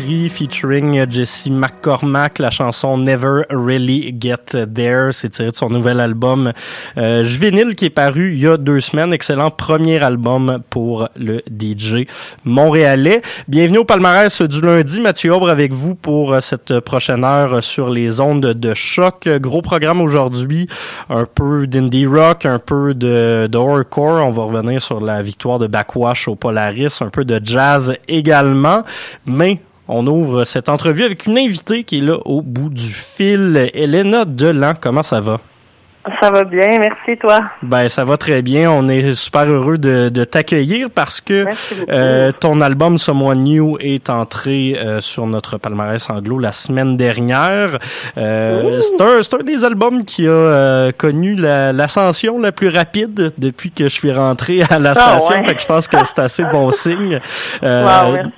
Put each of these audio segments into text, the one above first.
Featuring Jesse McCormack, la chanson Never Really Get There. C'est tiré de son nouvel album euh, Juvénile qui est paru il y a deux semaines. Excellent premier album pour le DJ montréalais. Bienvenue au palmarès du lundi. Mathieu Aubre avec vous pour cette prochaine heure sur les ondes de choc. Gros programme aujourd'hui. Un peu d'indie rock, un peu de, de. On va revenir sur la victoire de Backwash au Polaris. Un peu de jazz également. Mais on ouvre cette entrevue avec une invitée qui est là au bout du fil. Elena Delan, comment ça va? Ça va bien, merci toi. Ben ça va très bien. On est super heureux de, de t'accueillir parce que euh, ton album Someone New est entré euh, sur notre palmarès anglo la semaine dernière. Euh, c'est un, des albums qui a connu la- l'ascension la, plus rapide depuis que je suis rentré à la Ah, station. ouais. Fait que je pense que c'est assez bon signe. Wow, merci.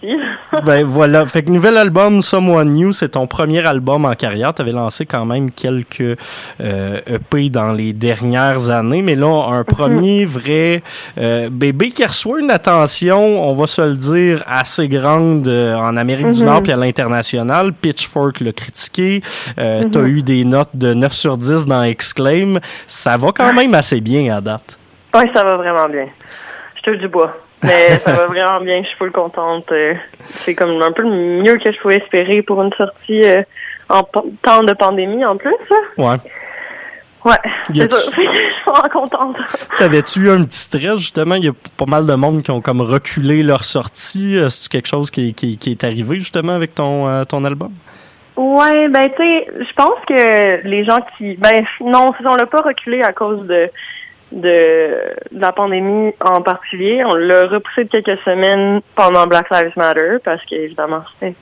Ben voilà. Fait que nouvel album Someone New, c'est ton premier album en carrière. Tu avais lancé quand même quelques euh, EP dans les dernières années, mais là Mhm. un premier vrai euh, bébé qui reçoit une attention, on va se le dire, assez grande euh, en Amérique du Mhm. Nord puis à l'international. Pitchfork l'a critiqué. Euh, T'as Mhm. eu des notes de 9 sur 10 dans Exclaim. Ça va quand même assez bien à date. Oui, ça va vraiment bien. Je touche du bois. Mais ça va vraiment bien, je suis full contente. Euh, C'est comme un peu le mieux que je pouvais espérer pour une sortie euh, en temps de pandémie en plus. là. Ouais. Ouais, c'est ça. je suis vraiment contente. T'avais-tu eu un petit stress, justement? Il y a pas mal de monde qui ont comme reculé leur sortie. C'est-tu quelque chose qui, qui, qui est arrivé, justement, avec ton, euh, ton album? Ouais, ben tu sais, je pense que les gens qui ben non, on l'a pas reculé à cause de de, de la pandémie en particulier. On l'a repoussé de quelques semaines pendant Black Lives Matter parce qu'évidemment c'était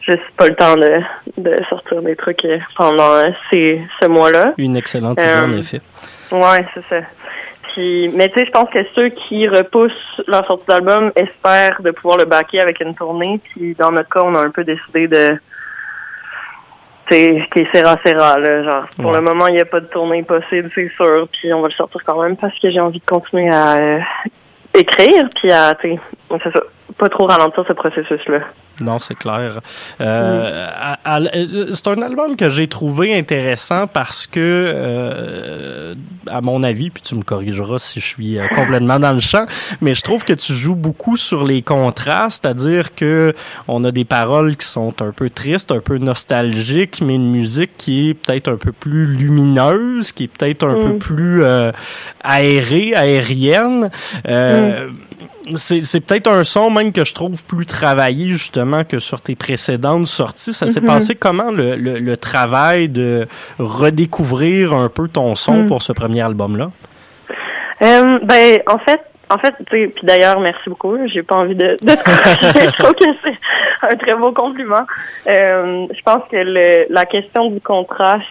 juste pas le temps de, de sortir des trucs euh, pendant euh, ces ce mois-là. Une excellente idée, Euh, en effet. Ouais, c'est ça. Puis, mais tu sais, je pense que ceux qui repoussent leur sortie d'album espèrent de pouvoir le backer avec une tournée. Puis dans notre cas, on a un peu décidé de c'est qui est serra serra là genre. Pour le moment il n'y a pas de tournée possible c'est sûr puis on va le sortir quand même parce que j'ai envie de continuer à euh, écrire puis à tu sais c'est ça pas trop ralentir ce processus là Non, c'est clair. Euh, euh, c'est un album que j'ai trouvé intéressant parce que, euh, à mon avis, puis tu me corrigeras si je suis euh, complètement dans le champ, mais je trouve que tu joues beaucoup sur les contrastes, c'est-à-dire que on a des paroles qui sont un peu tristes, un peu nostalgiques, mais une musique qui est peut-être un peu plus lumineuse, qui est peut-être un Mm. peu plus euh, aérée, aérienne. Euh, c'est, peut-être un son même que je trouve plus travaillé justement que sur tes précédentes sorties. Ça s'est Mhm. passé comment le, le, le travail de redécouvrir un peu ton son Mm. pour ce premier album-là? Euh, ben, en fait, en fait, puis d'ailleurs, merci beaucoup. J'ai pas envie de, de. Je trouve que c'est un très beau compliment. Euh, je pense que le, la question du contraste,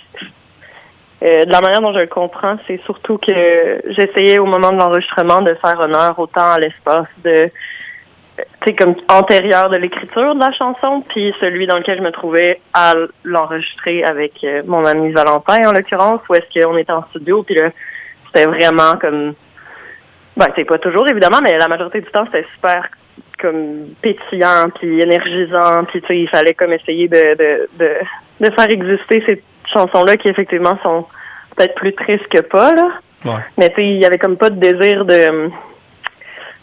euh, de la manière dont je le comprends, c'est surtout que j'essayais au moment de l'enregistrement de faire honneur autant à l'espace de sais, comme antérieur de l'écriture de la chanson, puis celui dans lequel je me trouvais à l'enregistrer avec euh, mon ami Valentin, en l'occurrence, où est-ce qu'on était en studio, puis là, c'était vraiment comme... Ben, c'est pas toujours, évidemment, mais la majorité du temps, c'était super comme pétillant, puis énergisant, puis tu sais, il fallait comme essayer de, de, de, de faire exister ces chansons-là qui, effectivement, sont peut-être plus tristes que pas, là. Ouais. Mais tu sais, il y avait comme pas de désir de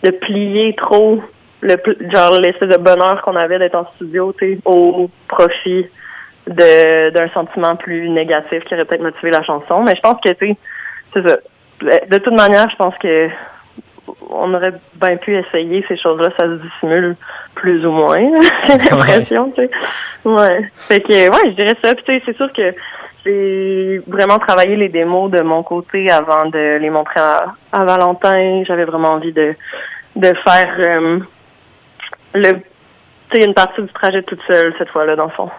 de plier trop le genre l'espèce de bonheur qu'on avait d'être en studio, tu au profit de d'un sentiment plus négatif qui aurait peut-être motivé la chanson. Mais je pense que tu sais, c'est ça. De toute manière, je pense que on aurait bien pu essayer ces choses-là, ça se dissimule plus ou moins. J'ai l'impression, tu sais. Ouais. Fait que ouais, je dirais ça. Puis tu sais, c'est sûr que j'ai vraiment travaillé les démos de mon côté avant de les montrer à, à Valentin. J'avais vraiment envie de de faire euh, le tu sais une partie du trajet toute seule cette fois-là dans le fond.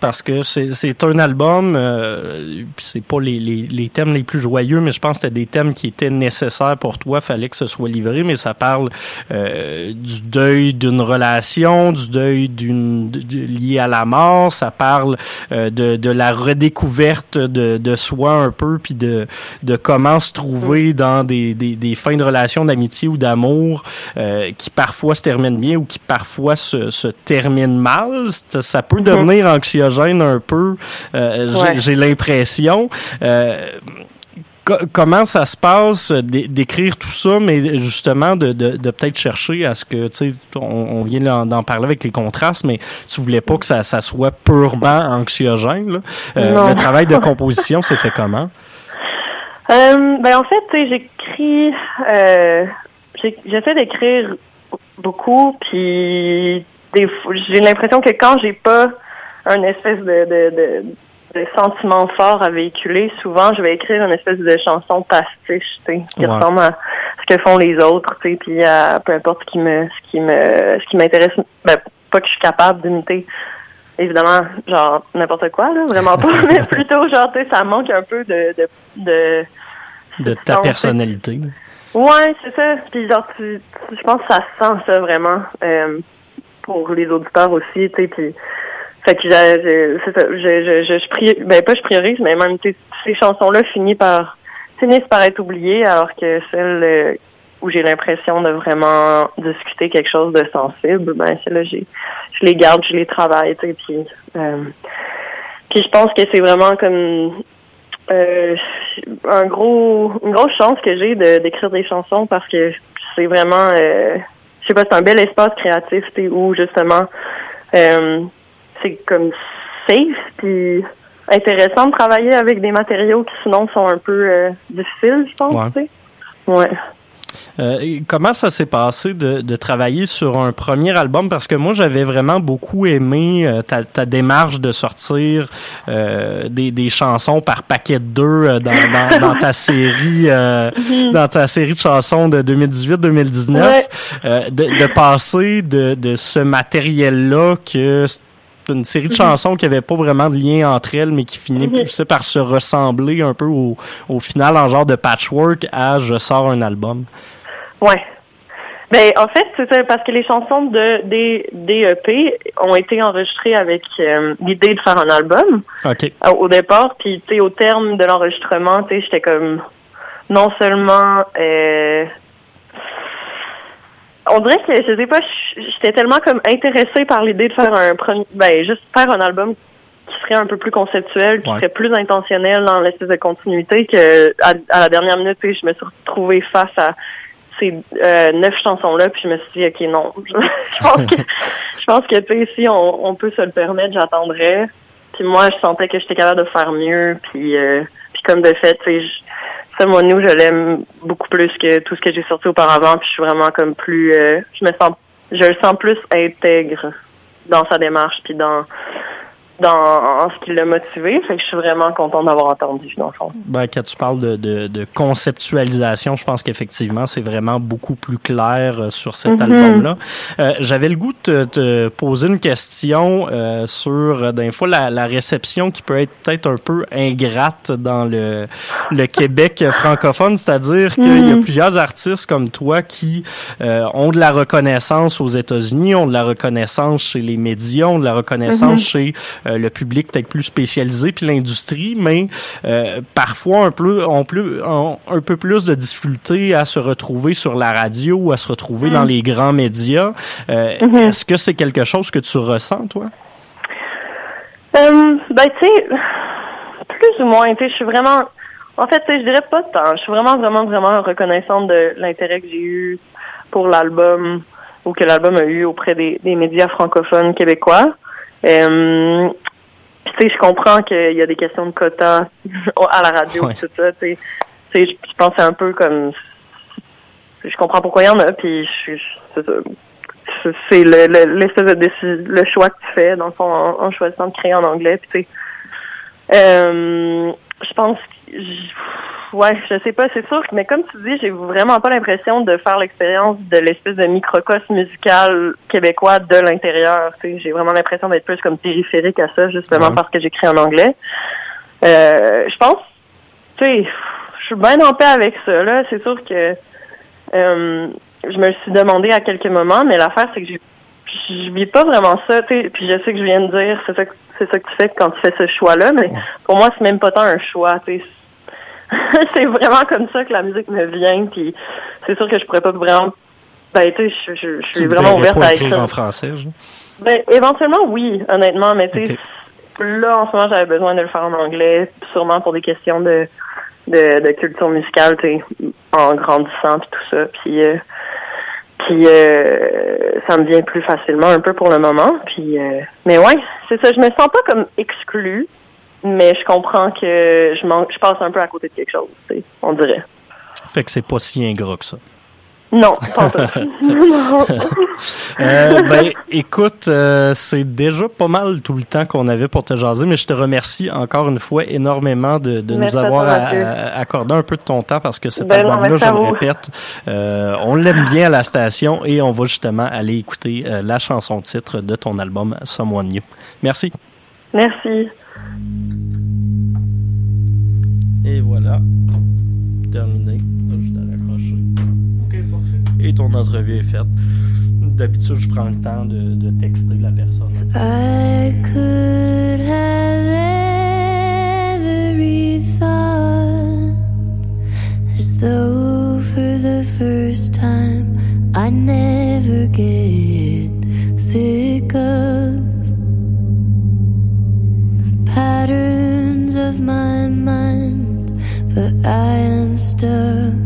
Parce que c'est un album, euh, c'est pas les, les, les thèmes les plus joyeux, mais je pense que c'était des thèmes qui étaient nécessaires pour toi, fallait que ce soit livré, mais ça parle euh, du deuil d'une relation, du deuil d'une de- lié à la mort, ça parle euh, de, de la redécouverte de, de soi un peu, puis de, de comment se trouver dans des, des, des fins de relations d'amitié ou d'amour euh, qui parfois se terminent bien ou qui parfois se, se terminent mal. C'est- Ça peut devenir anxiogène un peu, euh, j'ai- Ouais. j'ai l'impression. Euh, co- comment ça se passe euh, d'é- d'écrire tout ça, mais justement de, de, de peut-être chercher à ce que, tu sais, on, on vient d'en parler avec les contrastes, mais tu voulais pas que ça, ça soit purement anxiogène. là. Euh, le travail de composition s'est fait comment? Euh, ben en fait, tu sais, j'écris, euh, j'essaie d'écrire beaucoup, puis j'ai l'impression que quand j'ai pas un espèce de, de, de, de sentiment fort à véhiculer, souvent je vais écrire une espèce de chanson pastiche, tu sais, qui Ouais. ressemble à ce que font les autres, tu sais, puis à peu importe ce qui me, ce qui me, ce qui m'intéresse, ben pas que je suis capable d'imiter évidemment, genre n'importe quoi, là, vraiment pas, mais plutôt genre, tu sais, ça manque un peu de, de, de De ta personnalité? Ouais, c'est ça. Puis genre, tu, tu- je pense que ça sent ça vraiment euh, pour les auditeurs aussi, tu sais. Puis, fait que. Je, je, je, prie, ben pas je priorise, mais même ces chansons-là finissent par finissent par être oubliées, alors que celles euh, où j'ai l'impression de vraiment discuter quelque chose de sensible, ben celles-là, je les garde, je les travaille, tu sais. Puis, euh, puis je pense que c'est vraiment comme euh, un gros une grosse chance que j'ai de d'écrire des chansons parce que c'est vraiment euh, je sais pas c'est un bel espace créatif où justement euh, c'est comme safe puis intéressant de travailler avec des matériaux qui sinon sont un peu euh, difficiles je pense Ouais. tu sais ouais Euh, comment ça s'est passé de, de travailler sur un premier album? Parce que moi, j'avais vraiment beaucoup aimé euh, ta, ta démarche de sortir euh, des, des chansons par paquet de deux dans, dans, dans ta série euh, dans ta série de chansons de 2018-2019. Ouais. Euh, de, de passer de, de ce matériel-là que une série de chansons qui avait pas vraiment de lien entre elles, mais qui finit Mhm. par se ressembler un peu au, au final en genre de patchwork à je sors un album. Ouais. Ben, en fait, c'est ça, parce que les chansons de des DEP ont été enregistrées avec euh, l'idée de faire un album euh, au départ, puis tu sais, au terme de l'enregistrement, tu sais, j'étais comme non seulement euh, on dirait que je sais pas, j'étais tellement comme intéressée par l'idée de faire un premier, ben juste faire un album qui serait un peu plus conceptuel, qui Ouais. serait plus intentionnel dans l'espèce de continuité que à, à la dernière minute, je me suis retrouvée face à ces euh, neuf chansons là, puis je me suis dit ok non, je pense que je pense que tu sais si on, on peut se le permettre, j'attendrai. Puis moi, je sentais que j'étais capable de faire mieux, puis euh, puis comme de fait, tu sais, ça, moi, nous, je l'aime beaucoup plus que tout ce que j'ai sorti auparavant. Puis je suis vraiment comme plus, euh, je me sens, je le sens plus intègre dans sa démarche, puis dans dans en ce qui l'a motivé. Fait que je suis vraiment contente d'avoir entendu dans le fond. Ben, quand tu parles de, de, de conceptualisation, je pense qu'effectivement, c'est vraiment beaucoup plus clair euh, sur cet Mhm. album-là. Euh, J'avais le goût de te, poser une question euh, sur, euh, d'un fois, la, la réception qui peut être peut-être un peu ingrate dans le, le Québec francophone, c'est-à-dire qu'il y a Mhm. plusieurs artistes comme toi qui euh, ont de la reconnaissance aux États-Unis, ont de la reconnaissance chez les médias, ont de la reconnaissance Mhm. chez le public peut-être plus spécialisé puis l'industrie, mais euh, parfois un peu, ont plus, ont un peu plus de difficulté à se retrouver sur la radio ou à se retrouver dans les grands médias. Euh, Mhm. Est-ce que c'est quelque chose que tu ressens, toi? Euh, ben, tu sais, plus ou moins, tu sais, je suis vraiment, en fait, tu sais, je dirais pas tant. Je suis vraiment, vraiment, vraiment reconnaissante de l'intérêt que j'ai eu pour l'album ou que l'album a eu auprès des, des médias francophones québécois. Euh, tu sais, je comprends qu'il y a des questions de quotas à la radio, Ouais. tout ça, tu sais. Tu sais, je pense un peu comme, je comprends pourquoi il y en a, puis je suis, c'est le, le, l'espèce de le choix que tu fais, dans le fond, en, en choisissant de créer en anglais. Puis, tu sais, euh, je pense que ouais, je sais pas, c'est sûr, mais comme tu dis, j'ai vraiment pas l'impression de faire l'expérience de l'espèce de microcosme musical québécois de l'intérieur. Tu sais, j'ai vraiment l'impression d'être plus comme périphérique à ça, justement Ouais. parce que j'écris en anglais. Euh, je pense, tu sais, je suis bien en paix avec ça. Là, c'est sûr que euh, je me suis demandé à quelques moments, mais l'affaire c'est que j'ai je vis pas vraiment ça, tu sais, puis je sais que je viens de dire, c'est ça, que- c'est ça que tu fais quand tu fais ce choix-là, mais pour moi, c'est même pas tant un choix, tu sais. c'est vraiment comme ça que la musique me vient, puis c'est sûr que je pourrais pas vraiment, ben, tu sais, je, je, je suis vraiment ouverte à écrire en français. Ben, éventuellement, oui, honnêtement, mais tu sais, là, en ce moment, j'avais besoin de le faire en anglais, sûrement pour des questions de, de, de culture musicale, tu sais, en grandissant, puis tout ça, puis... euh, puis euh, ça me vient plus facilement un peu pour le moment. Puis euh, mais ouais, c'est ça. Je me sens pas comme exclue, mais je comprends que je manque, je passe un peu à côté de quelque chose. tu sais, On dirait. Fait que c'est pas si ingrat que ça. Non, pas. Non. Euh, ben, écoute, euh, c'est déjà pas mal tout le temps qu'on avait pour te jaser, mais je te remercie encore une fois énormément de, de nous à avoir a- accordé un peu de ton temps parce que cet Ben album-là, je le répète, euh, on l'aime bien à la station et on va justement aller écouter euh, la chanson titre de ton album Someone New. Merci. Merci. Et voilà. Terminé. T'as juste à raccrocher. OK, parfait. Et ton entrevue est faite. D'habitude, je prends le temps de, de texter la personne. I could have every thought as though for the first time I never get my mind, but I am stuck.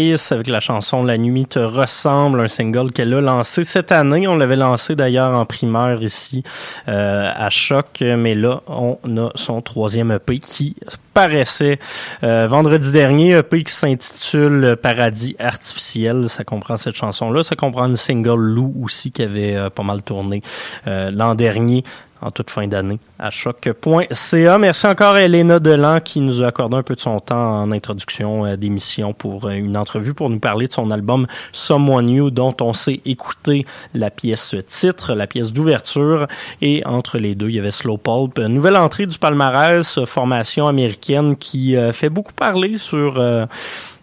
Avec la chanson La nuit te ressemble, un single qu'elle a lancé cette année. On l'avait lancé d'ailleurs en primeur ici euh, à Choc, mais là, on a son troisième EP qui paraissait euh, vendredi dernier, EP qui s'intitule Paradis artificiel. Ça comprend cette chanson-là. Ça comprend une single Lou aussi qui avait euh, pas mal tourné l'an dernier en toute fin d'année à choc.ca. Merci encore à Elena Delan qui nous a accordé un peu de son temps en introduction euh, d'émission pour euh, une entrevue pour nous parler de son album Someone New dont on s'est écouté la pièce titre, la pièce d'ouverture et entre les deux il y avait Slow Pulp. Nouvelle entrée du palmarès, euh, formation américaine qui euh, fait beaucoup parler sur euh,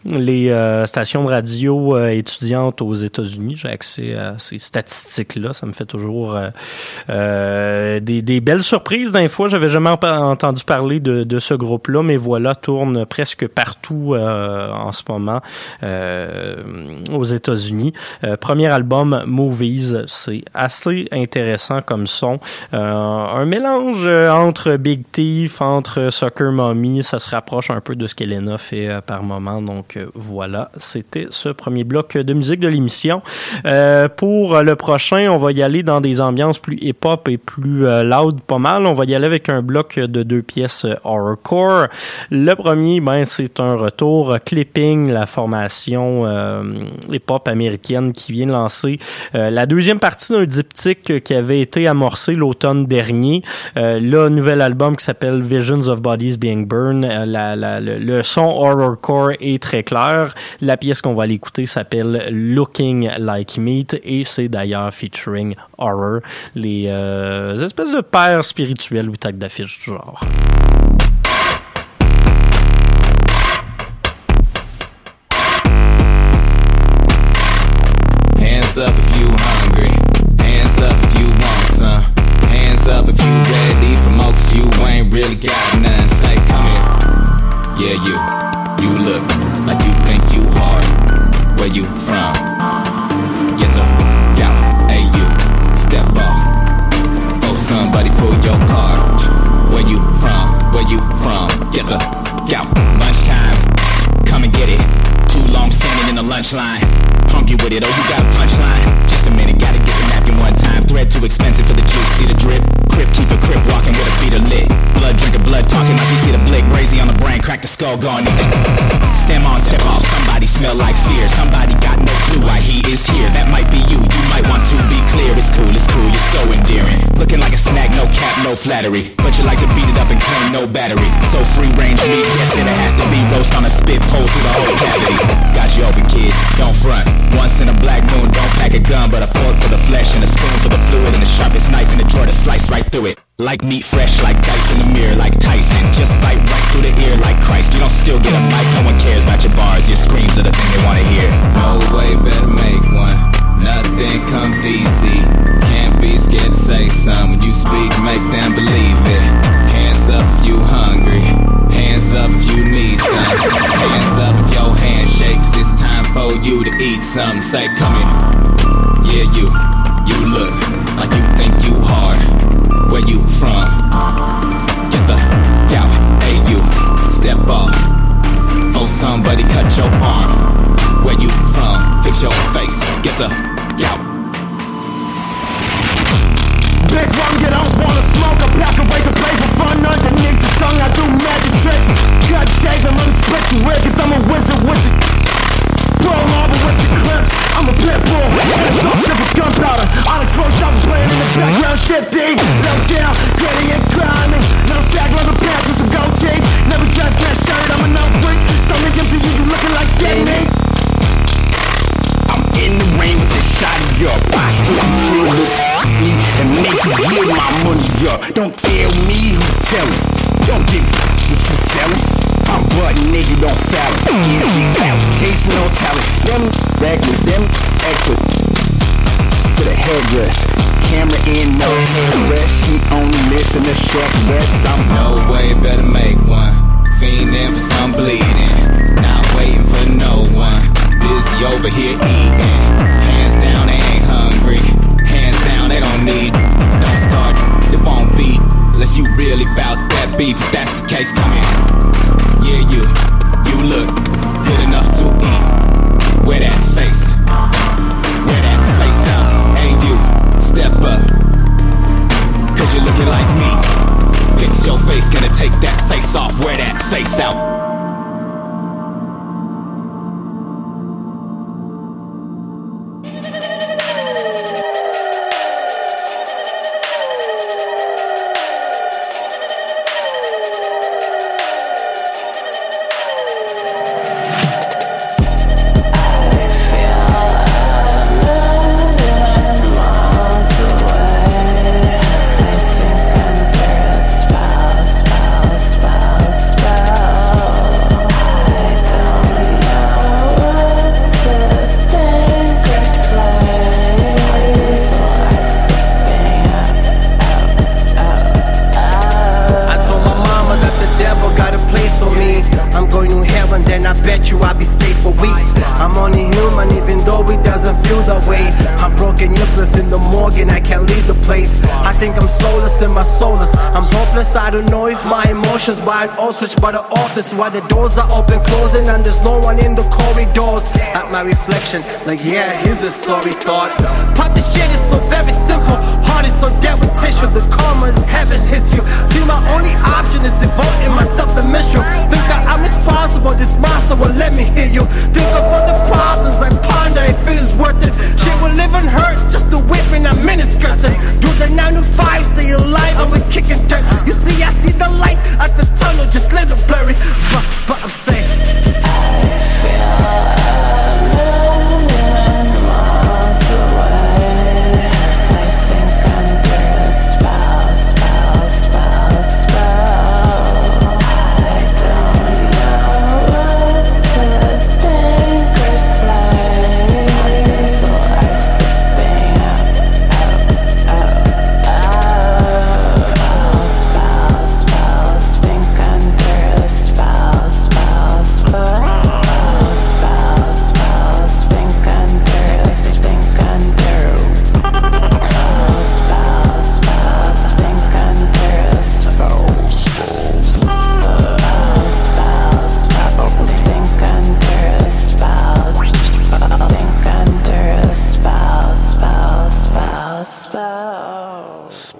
les euh, stations de radio euh, étudiantes aux États-Unis. J'ai accès à ces statistiques-là. Ça me fait toujours euh, euh, des, des belles surprises. D'un fois, j'avais jamais en- entendu parler de, de ce groupe-là, mais voilà, tourne presque partout euh, en ce moment euh, aux États-Unis. Premier album, Movies, c'est assez intéressant comme son. Un mélange entre Big Thief, entre Soccer Mommy, ça se rapproche un peu de ce qu'Elena fait par moment. Donc euh, voilà, c'était ce premier bloc de musique de l'émission. Euh, pour le prochain, on va y aller dans des ambiances plus hip-hop et plus euh, loud pas mal. On va y aller avec un bloc de deux pièces euh, horrorcore. Le premier, ben c'est un retour euh, clipping, la formation euh, hip-hop américaine qui vient de lancer euh, la deuxième partie d'un diptyque euh, qui avait été amorcé l'automne dernier. Euh, le nouvel album qui s'appelle Visions of Bodies Being Burned. Euh, le son horrorcore est très clair. La pièce qu'on va aller écouter s'appelle Looking Like Meat et c'est d'ailleurs featuring Horror, les euh, espèces de pères spirituels ou tacs d'affiche du genre. Hands up if you hungry. Hands up if you want some. Hands up if you ready more, 'cause you ain't really got none. Say, come here. Yeah, you. You look like you think you hard. Where you from? Get the out. Hey, you. Step off. Oh, somebody pull your card. Where you from? Where you from? Get the out. Lunchtime. Come and get it. Too long standing in the lunch line. Hungry with it. Oh, you got a punchline? Just a minute. Gotta get the napkin one time. Thread too expensive for the juice. See the drip? Crip keep a crip walking with a feet lit. Blood drinking, blood talking like you see the blick. Brazy on the brain. Crack the skull going. Stem on, step off. Somebody smell like fear. Somebody got no clue why he is here. That might be you. You might want to be clear. It's cool. It's cool. You're so endearing. Looking like a snack. No cap. No flattery. But you like to beat it up and claim no battery. So free range meat. Yes, it'll have to be roast on a spit pole through the whole cavity. Got you open, kid. Don't front. Once in a black moon, don't pack a gun, but a fork for the flesh and a spoon for the fluid and the sharpest knife in the drawer to slice right through it. Like meat fresh, like dice in the mirror, like Tyson. Just bite right through the ear like Christ. You don't still get a mic, no one cares about your bars. Your screams are the thing they wanna hear. No way, better make one. Nothing comes easy. Can't be scared to say something. When you speak, make them believe it. Hands up if you hungry. Hands up if you need some. Hands up if your hand shakes. It's time for you to eat something. Say, come here. Yeah, you. You look like you think you hard. Where you from? Get the out. Hey, you. Step off. Somebody cut your arm. Where you from? Fix your face. Get the out. Big rum, you don't wanna smoke a pack of razor to play for fun. Underneath the tongue, I do magic tricks. Cut, shave, and split your with, cause I'm a wizard with the. Throw lava with your clips, I'm a pit bull. And a dog with gunpowder. On a close shot, playing in the background. Shifting No down, gritty and grinding No sag leather pants with some gold teeth. Never dressed that shirt, I'm an old freak. Stomach empty, you looking like Jamie I'm in the rain with the shot of your posture me and make you give my money up. Don't tell me who tell it. Don't give a what you selling. I'm butt nigga, don't foul it. Easy she. Chasing no talent. Them reckless, them extra. With a headdress, camera in, no rest. She only missing a short rest. I'm no way, better make one. Fiending for some bleeding. Not waiting for no one. Busy over here eating. Hands down, they ain't hungry. Hands down, they don't need. Don't start, it won't be. Unless you really bout that beef. If that's the case, come here. Yeah, you, you look good enough to eat. Wear that face, wear that face out. Hey, you, step up. Cause you're looking like me. Fix your face, gonna take that face off. Wear that face out. Reflection, like, yeah, here's a sorry thought. But this shit is so very simple. Heart is so dead with tissue. The karma is heaven hits you. See, my only option is devoting myself and menstrual. Think that I'm responsible, this monster will let me hear you. Think of all the problems I ponder if it is worth it. Shit will live and hurt just to whip in a miniskirts and do the 9 to 5, stay alive, I'm a kicking dirt. You see, I see the light at the tunnel, just little blurry. But, but I'm saying.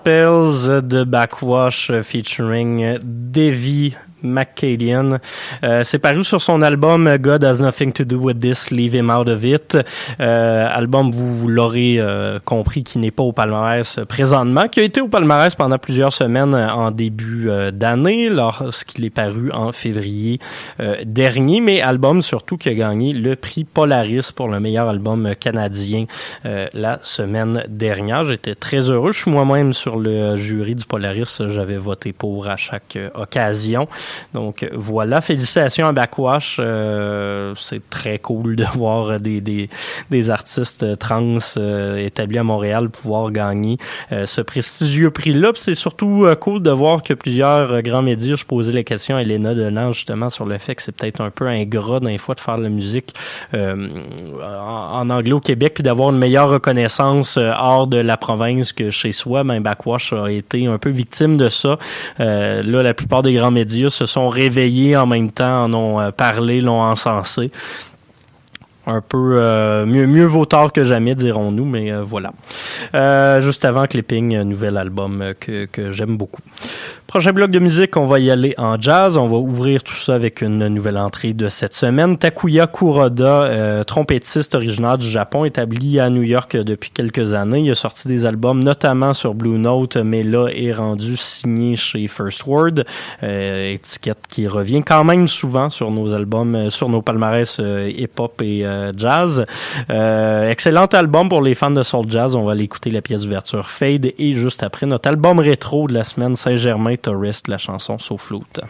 Spells de Backwash featuring Davy McCallion. Euh, c'est paru sur son album God Has Nothing to Do With This, Leave Him Out of It. Euh, album, vous, vous l'aurez euh, compris, qui n'est pas au palmarès présentement, qui a été au palmarès pendant plusieurs semaines en début euh, d'année, lorsqu'il est paru en février euh, dernier, mais album surtout qui a gagné le prix Polaris pour le meilleur album canadien euh, la semaine dernière. J'étais très heureux. Je suis moi-même sur le jury du Polaris. J'avais voté pour à chaque euh, occasion. Donc voilà, félicitations à Backwash. Euh, c'est très cool de voir des, des, des artistes trans euh, établis à Montréal pouvoir gagner euh, ce prestigieux prix-là. C'est surtout euh, cool de voir que plusieurs euh, grands médias, je posais la question à Elena Delange justement sur le fait que c'est peut-être un peu ingrat d'un fois de faire de la musique euh, en, en anglais au Québec puis d'avoir une meilleure reconnaissance hors de la province que chez soi. Ben Backwash a été un peu victime de ça. Là, la plupart des grands médias se sont réveillés en même temps, en ont euh, parlé, l'ont encensé. Un peu euh, mieux, mieux vaut tard que jamais, dirons-nous, mais euh, voilà. Euh, juste avant Clipping, nouvel album euh, que, que j'aime beaucoup. Prochain bloc de musique, on va y aller en jazz. On va ouvrir tout ça avec une nouvelle entrée de cette semaine. Takuya Kuroda, euh, trompettiste originaire du Japon, établi à New York depuis quelques années. Il a sorti des albums, notamment sur Blue Note, mais là est rendu signé chez First Word, euh, étiquette qui revient quand même souvent sur nos albums, sur nos palmarès hip-hop et euh, jazz. Euh, excellent album pour les fans de soul jazz. On va aller écouter la pièce d'ouverture Fade et juste après notre album rétro de la semaine Saint-Germain Tourist, la chanson Sauf Flute.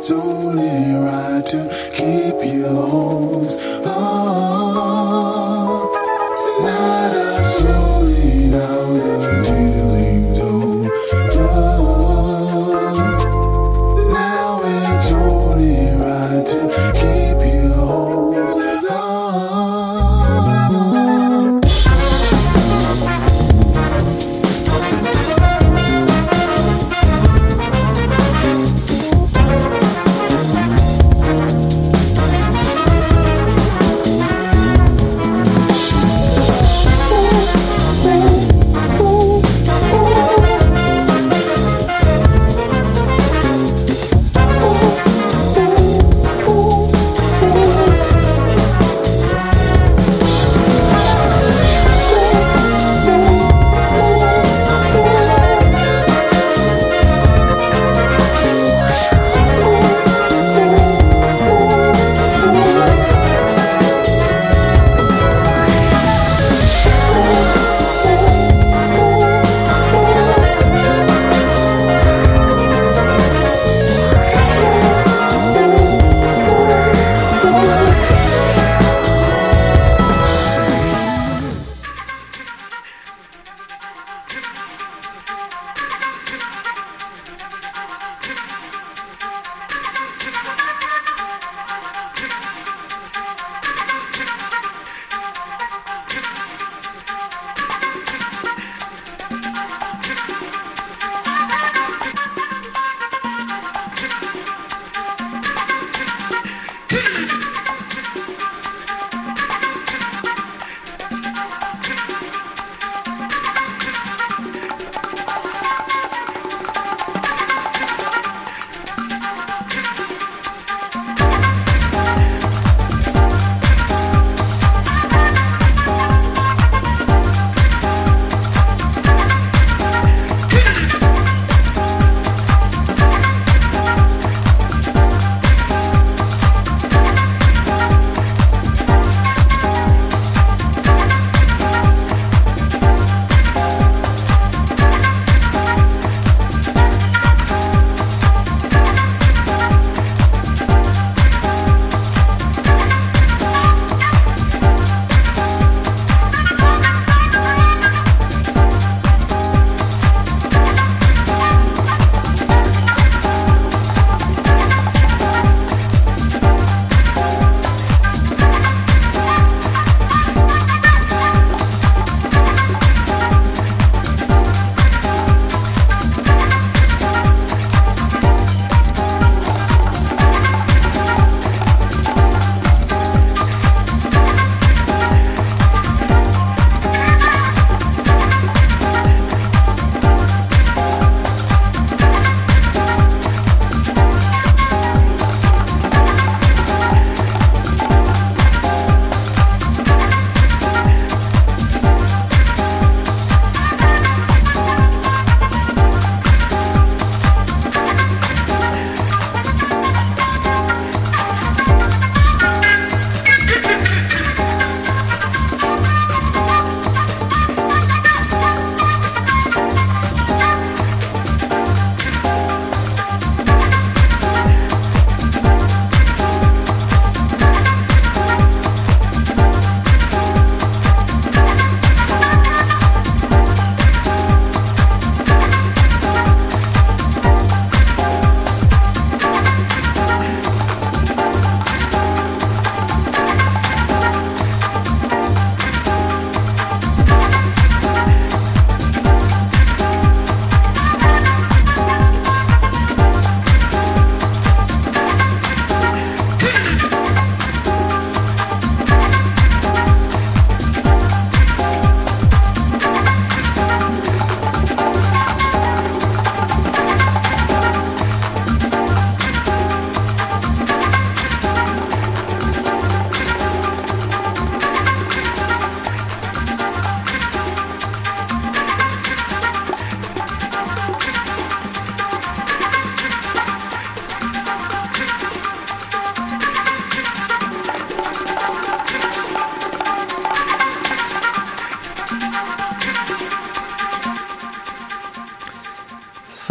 It's only right to keep your hopes. Oh.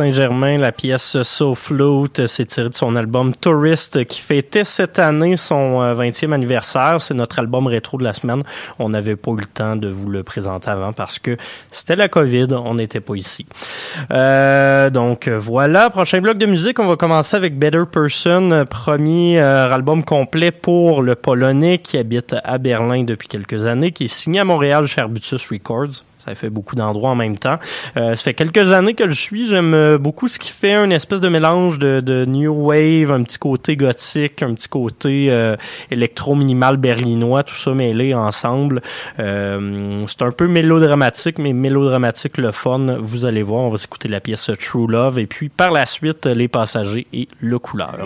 Saint-Germain, la pièce So Float, c'est tiré de son album Tourist qui fêtait cette année son euh, 20e anniversaire. C'est notre album rétro de la semaine. On n'avait pas eu le temps de vous le présenter avant parce que c'était la COVID, on n'était pas ici. Euh, donc voilà, prochain bloc de musique, on va commencer avec Better Person, premier euh, album complet pour le Polonais qui habite à Berlin depuis quelques années, qui est signé à Montréal chez Arbutus Records. Ça fait beaucoup d'endroits en même temps. Euh, ça fait quelques années que je suis. J'aime euh, beaucoup ce qui fait un espèce de mélange de, de new wave, un petit côté gothique, un petit côté euh, électro minimal berlinois, tout ça mêlé ensemble. Euh, c'est un peu mélodramatique, mais mélodramatique le fun. Vous allez voir, on va s'écouter la pièce True Love et puis par la suite les passagers et le couleur.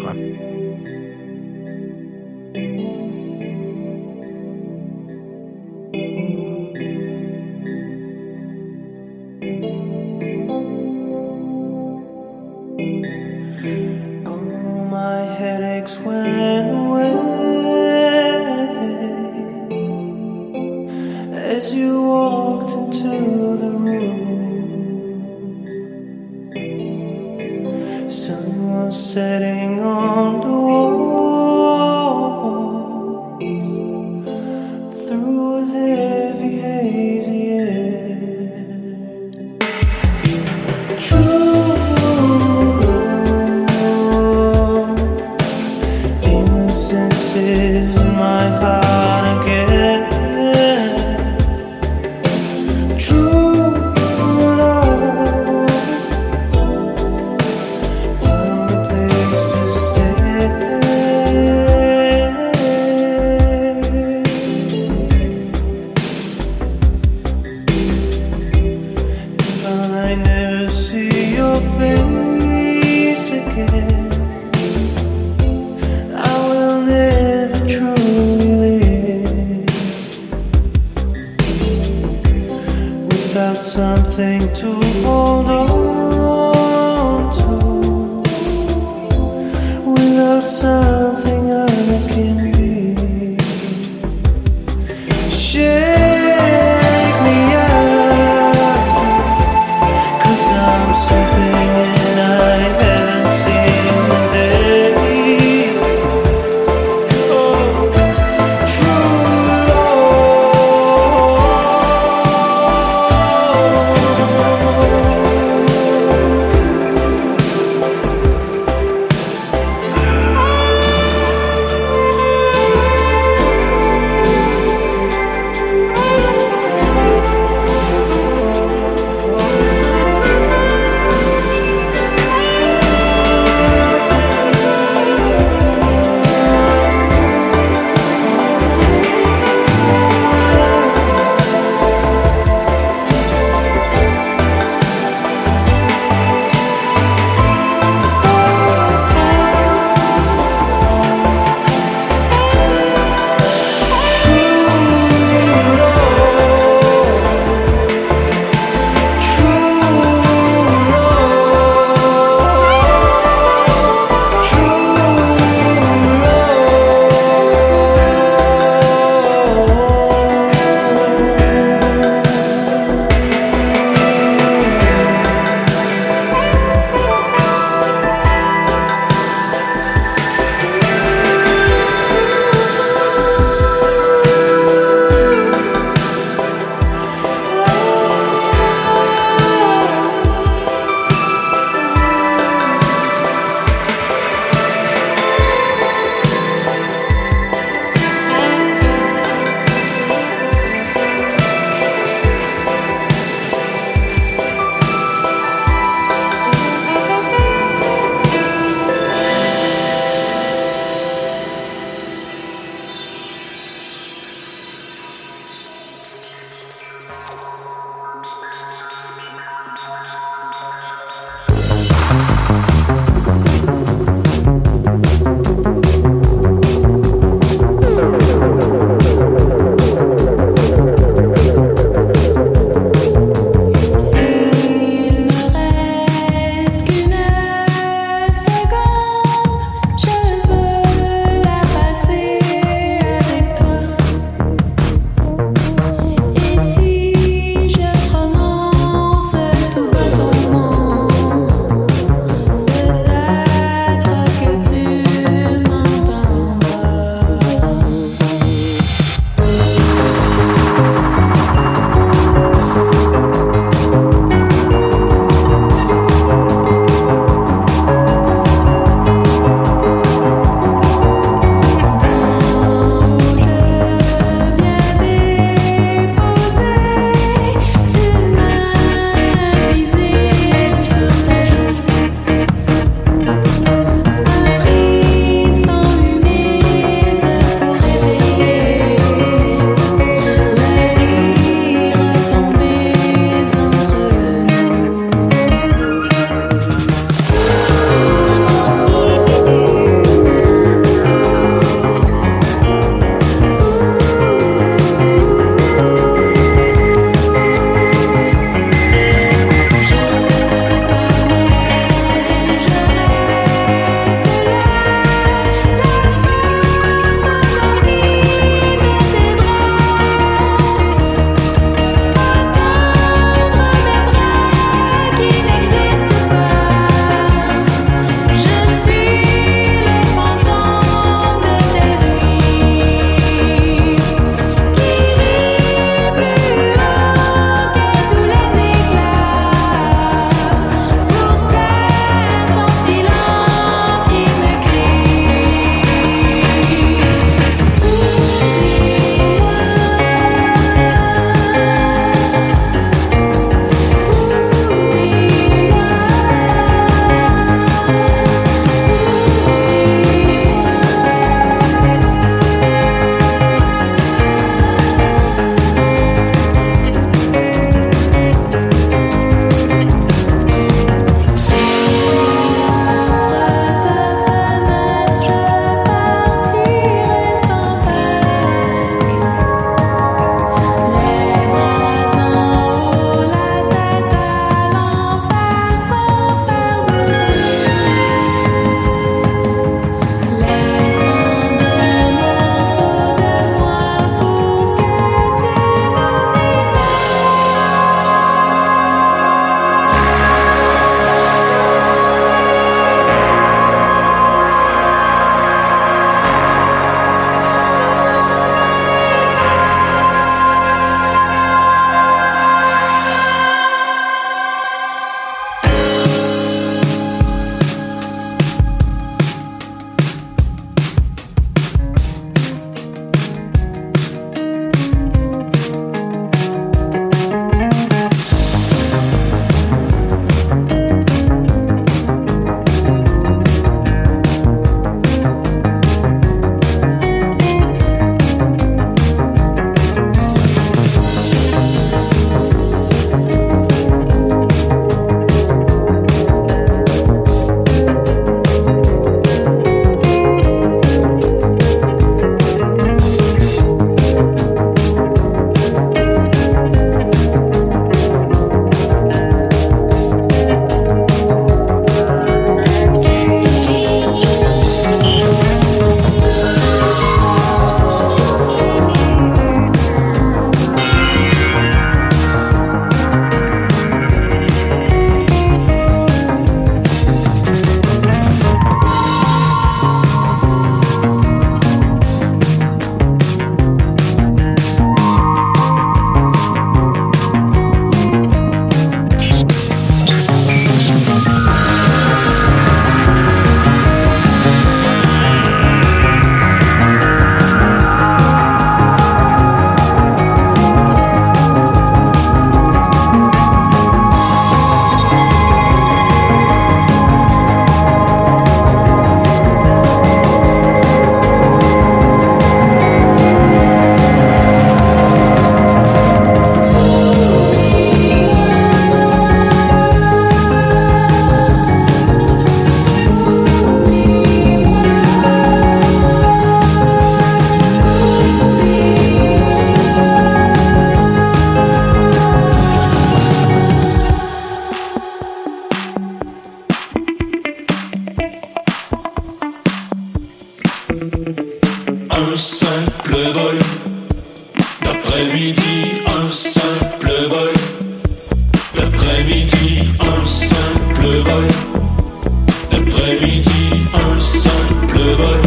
D'après-midi, un simple vol.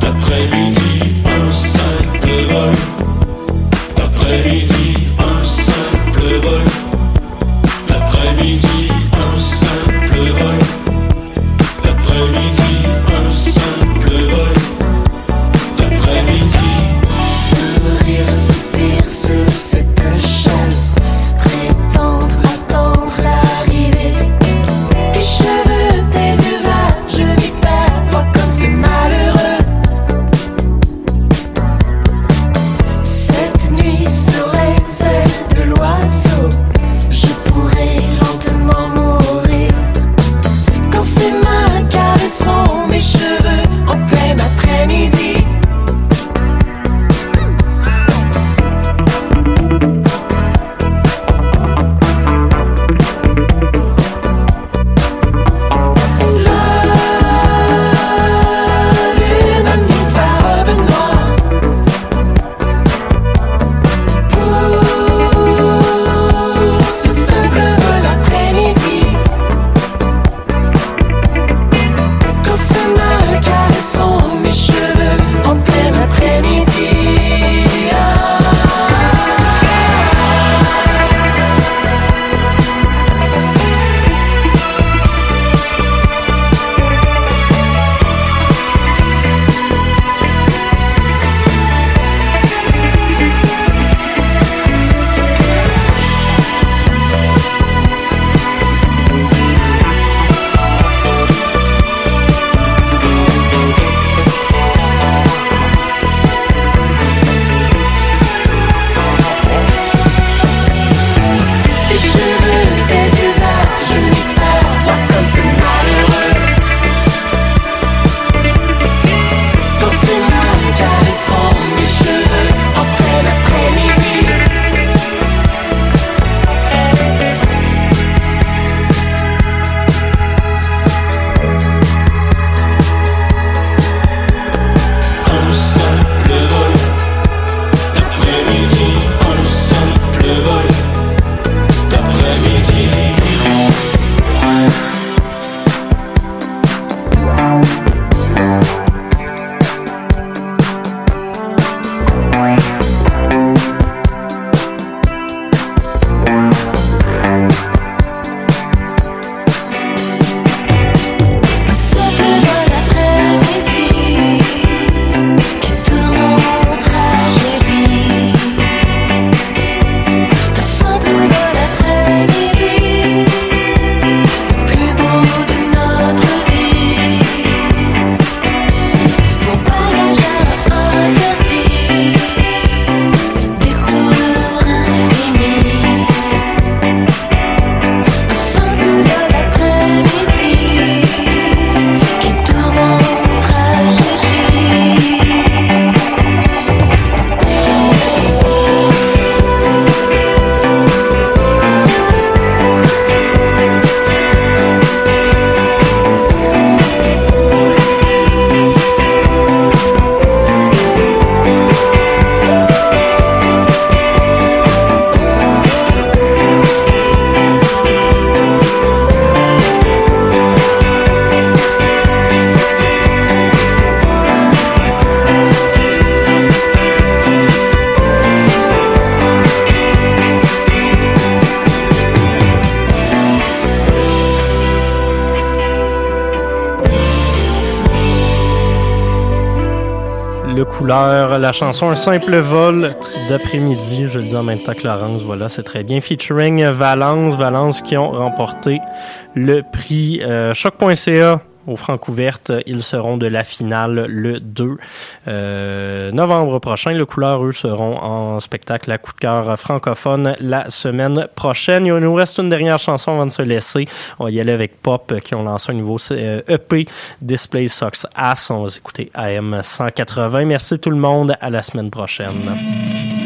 D'après-midi, la chanson Un simple vol d'après-midi. Je le dis en même temps que Laurence. Voilà, c'est très bien. Featuring Valence. Valence qui ont remporté le prix euh, choc.ca aux Francouvertes. Ils seront de la finale le 2 euh, novembre prochain. Le couleur, eux, seront en spectacle à coup de cœur francophone la semaine prochaine. Il nous reste une dernière chanson avant de se laisser. On va y aller avec Pop qui ont lancé un nouveau euh, EP Display Socks Ass. On va écouter AM 180. Merci tout le monde. À la semaine prochaine.